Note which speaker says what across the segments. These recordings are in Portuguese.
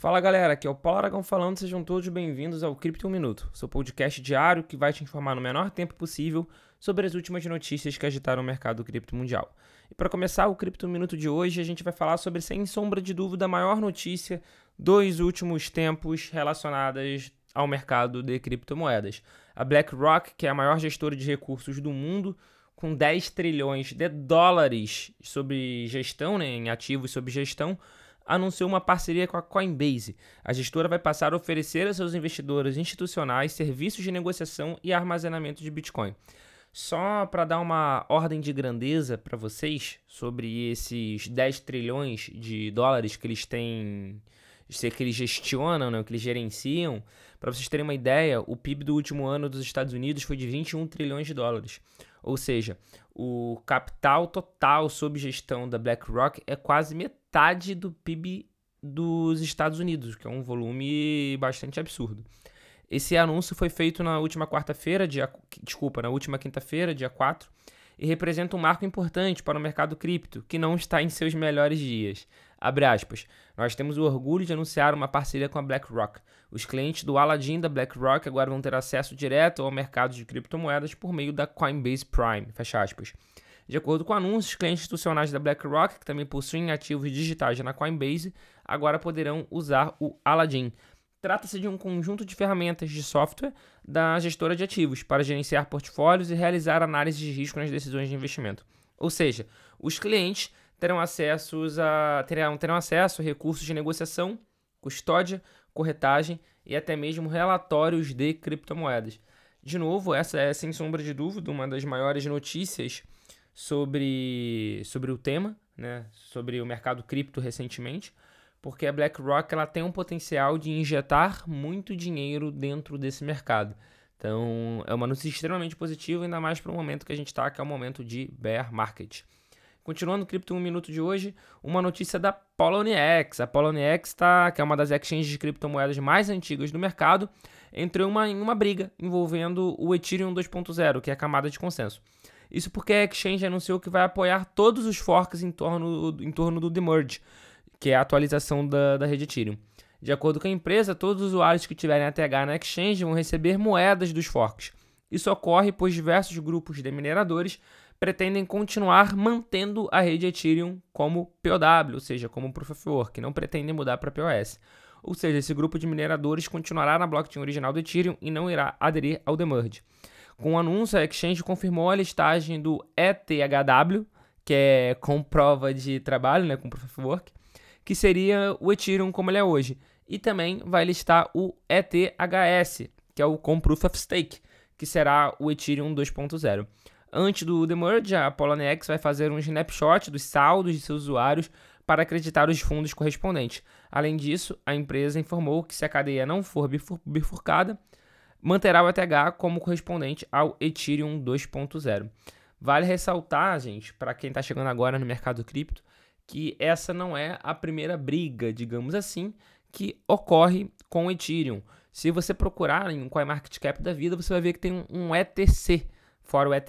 Speaker 1: Fala galera, aqui é o Paulo Aragão falando, sejam todos bem-vindos ao Cripto 1 Minuto, seu podcast diário que vai te informar no menor tempo possível sobre as últimas notícias que agitaram o mercado cripto mundial. E para começar o Cripto 1 Minuto de hoje, a gente vai falar sobre, sem sombra de dúvida, a maior notícia dos últimos tempos relacionadas ao mercado de criptomoedas. A BlackRock, que é a maior gestora de recursos do mundo, com 10 trilhões de dólares sobre gestão, né, em ativos sob gestão, anunciou uma parceria com a Coinbase. A gestora vai passar a oferecer a seus investidores institucionais serviços de negociação e armazenamento de Bitcoin. Só para dar uma ordem de grandeza para vocês sobre esses 10 trilhões de dólares que eles têm, que eles gestionam, né, que eles gerenciam, para vocês terem uma ideia, o PIB do último ano dos Estados Unidos foi de 21 trilhões de dólares. Ou seja, o capital total sob gestão da BlackRock é quase metade do PIB dos Estados Unidos, que é um volume bastante absurdo. Esse anúncio foi feito na última quarta-feira, dia, desculpa, na última quinta-feira, dia 4, e representa um marco importante para o mercado cripto, que não está em seus melhores dias. Abre aspas. Nós temos o orgulho de anunciar uma parceria com a BlackRock. Os clientes do Aladdin da BlackRock agora vão ter acesso direto ao mercado de criptomoedas por meio da Coinbase Prime. Fecha aspas. De acordo com anúncios, clientes institucionais da BlackRock, que também possuem ativos digitais na Coinbase, agora poderão usar o Aladdin. Trata-se de um conjunto de ferramentas de software da gestora de ativos para gerenciar portfólios e realizar análise de risco nas decisões de investimento. Ou seja, os clientes terão, acessos a, terão, terão acesso a recursos de negociação, custódia, corretagem e até mesmo relatórios de criptomoedas. De novo, essa é, sem sombra de dúvida, uma das maiores notícias sobre, sobre o tema, né, sobre o mercado cripto recentemente, porque a BlackRock ela tem um potencial de injetar muito dinheiro dentro desse mercado. Então, é uma notícia extremamente positiva, ainda mais para o momento que a gente está, que é o momento de bear market. Continuando o Cripto 1 Minuto de hoje, uma notícia da Poloniex. A Poloniex, tá, que é uma das exchanges de criptomoedas mais antigas do mercado, entrou uma, em uma briga envolvendo o Ethereum 2.0, que é a camada de consenso. Isso porque a exchange anunciou que vai apoiar todos os forks em torno, em torno do Demerge, que é a atualização da, da rede Ethereum. De acordo com a empresa, todos os usuários que tiverem ATH na exchange vão receber moedas dos forks. Isso ocorre pois diversos grupos de mineradores pretendem continuar mantendo a rede Ethereum como POW, ou seja, como Proof of Work, não pretendem mudar para POS. Ou seja, esse grupo de mineradores continuará na blockchain original do Ethereum e não irá aderir ao Demerge. Com o anúncio, a Exchange confirmou a listagem do ETHW, que é com prova de trabalho, né, com Proof of Work, que seria o Ethereum como ele é hoje. E também vai listar o ETHS, que é o com Proof of Stake, que será o Ethereum 2.0. Antes do demerge, a Poloniex vai fazer um snapshot dos saldos de seus usuários para acreditar os fundos correspondentes. Além disso, a empresa informou que se a cadeia não for bifurcada, manterá o ETH como correspondente ao Ethereum 2.0. Vale ressaltar, gente, para quem está chegando agora no mercado cripto, que essa não é a primeira briga, digamos assim, que ocorre com o Ethereum. Se você procurar em um CoinMarketCap da vida, você vai ver que tem um ETC, fora o ETH,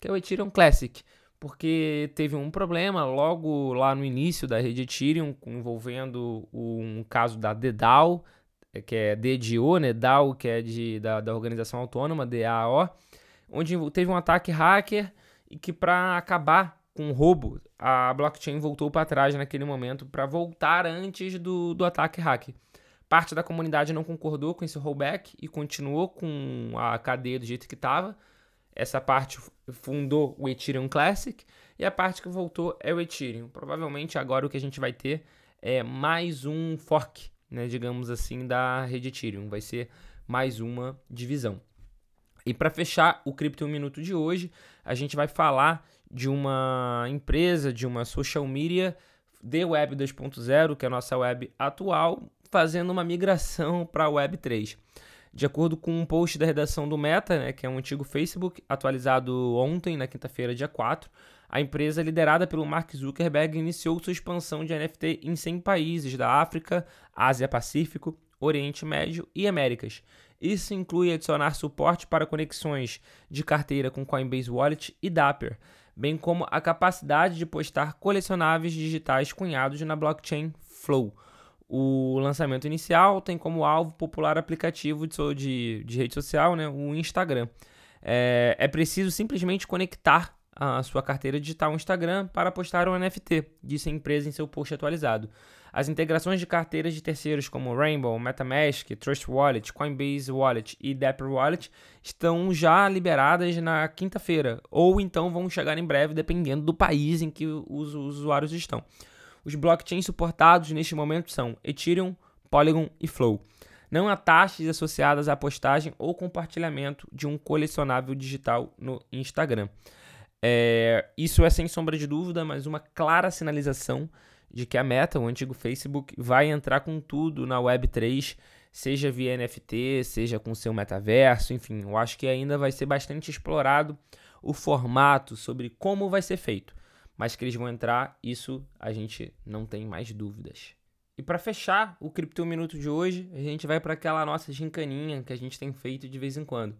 Speaker 1: que é o Ethereum Classic, porque teve um problema logo lá no início da rede Ethereum, envolvendo um caso da DDAO, que é DDO, né? DAO, que é de, da, da organização autônoma, DAO, onde teve um ataque hacker e que para acabar com o roubo, a blockchain voltou para trás naquele momento para voltar antes do, do ataque hacker. Parte da comunidade não concordou com esse rollback e continuou com a cadeia do jeito que estava, essa parte fundou o Ethereum Classic e a parte que voltou é o Ethereum. Provavelmente agora o que a gente vai ter é mais um fork, né, digamos assim, da rede Ethereum. Vai ser mais uma divisão. E para fechar o Cripto 1 Minuto de hoje, a gente vai falar de uma empresa, de uma social media de Web 2.0, que é a nossa web atual, fazendo uma migração para a Web 3. De acordo com um post da redação do Meta, né, que é um antigo Facebook, atualizado ontem, na quinta-feira, dia 4, a empresa liderada pelo Mark Zuckerberg iniciou sua expansão de NFT em 100 países da África, Ásia-Pacífico, Oriente Médio e Américas. Isso inclui adicionar suporte para conexões de carteira com Coinbase Wallet e Dapper, bem como a capacidade de postar colecionáveis digitais cunhados na blockchain Flow O lançamento inicial tem como alvo popular aplicativo de, de, de rede social, né, o Instagram. É, é preciso simplesmente conectar a sua carteira digital Instagram para postar um NFT, disse a empresa em seu post atualizado. As integrações de carteiras de terceiros como Rainbow, MetaMask, Trust Wallet, Coinbase Wallet e Dapper Wallet estão já liberadas na quinta-feira, ou então vão chegar em breve, dependendo do país em que os usuários estão. Os blockchains suportados neste momento são Ethereum, Polygon e Flow. Não há taxas associadas à postagem ou compartilhamento de um colecionável digital no Instagram. É, isso é sem sombra de dúvida, mas uma clara sinalização de que a Meta, o antigo Facebook, vai entrar com tudo na Web3, seja via NFT, seja com seu metaverso, enfim, eu acho que ainda vai ser bastante explorado o formato sobre como vai ser feito. Mas que eles vão entrar, isso a gente não tem mais dúvidas. E para fechar o Cripto Minuto de hoje, a gente vai para aquela nossa gincaninha que a gente tem feito de vez em quando.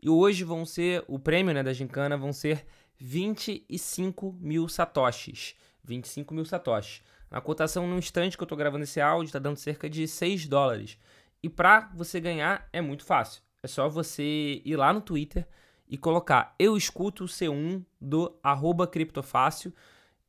Speaker 1: E hoje vão ser, o prêmio né, da gincana vão ser 25 mil satoshis. 25 mil satoshis. A cotação no instante que eu estou gravando esse áudio está dando cerca de 6 dólares. E para você ganhar é muito fácil. É só você ir lá no Twitter e colocar eu escuto o C1 do arroba criptofácil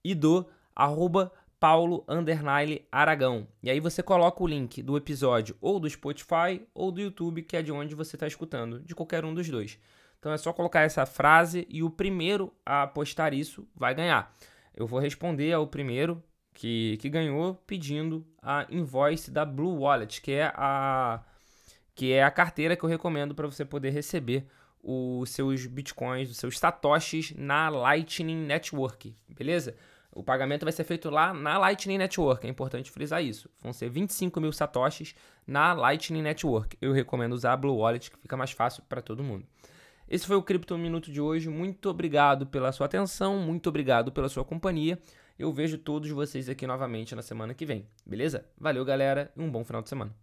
Speaker 1: e do arroba Paulo Underline Aragão. E aí você coloca o link do episódio ou do Spotify ou do YouTube, que é de onde você está escutando, de qualquer um dos dois. Então é só colocar essa frase e o primeiro a postar isso vai ganhar. Eu vou responder ao primeiro que, que ganhou pedindo a invoice da Blue Wallet, que é a, que é a carteira que eu recomendo para você poder receber os seus bitcoins, os seus satoshis na Lightning Network, beleza? O pagamento vai ser feito lá na Lightning Network, é importante frisar isso. Vão ser 25 mil satoshis na Lightning Network. Eu recomendo usar a Blue Wallet, que fica mais fácil para todo mundo. Esse foi o Cripto Minuto de hoje. Muito obrigado pela sua atenção, muito obrigado pela sua companhia. Eu vejo todos vocês aqui novamente na semana que vem, beleza? Valeu, galera, e um bom final de semana.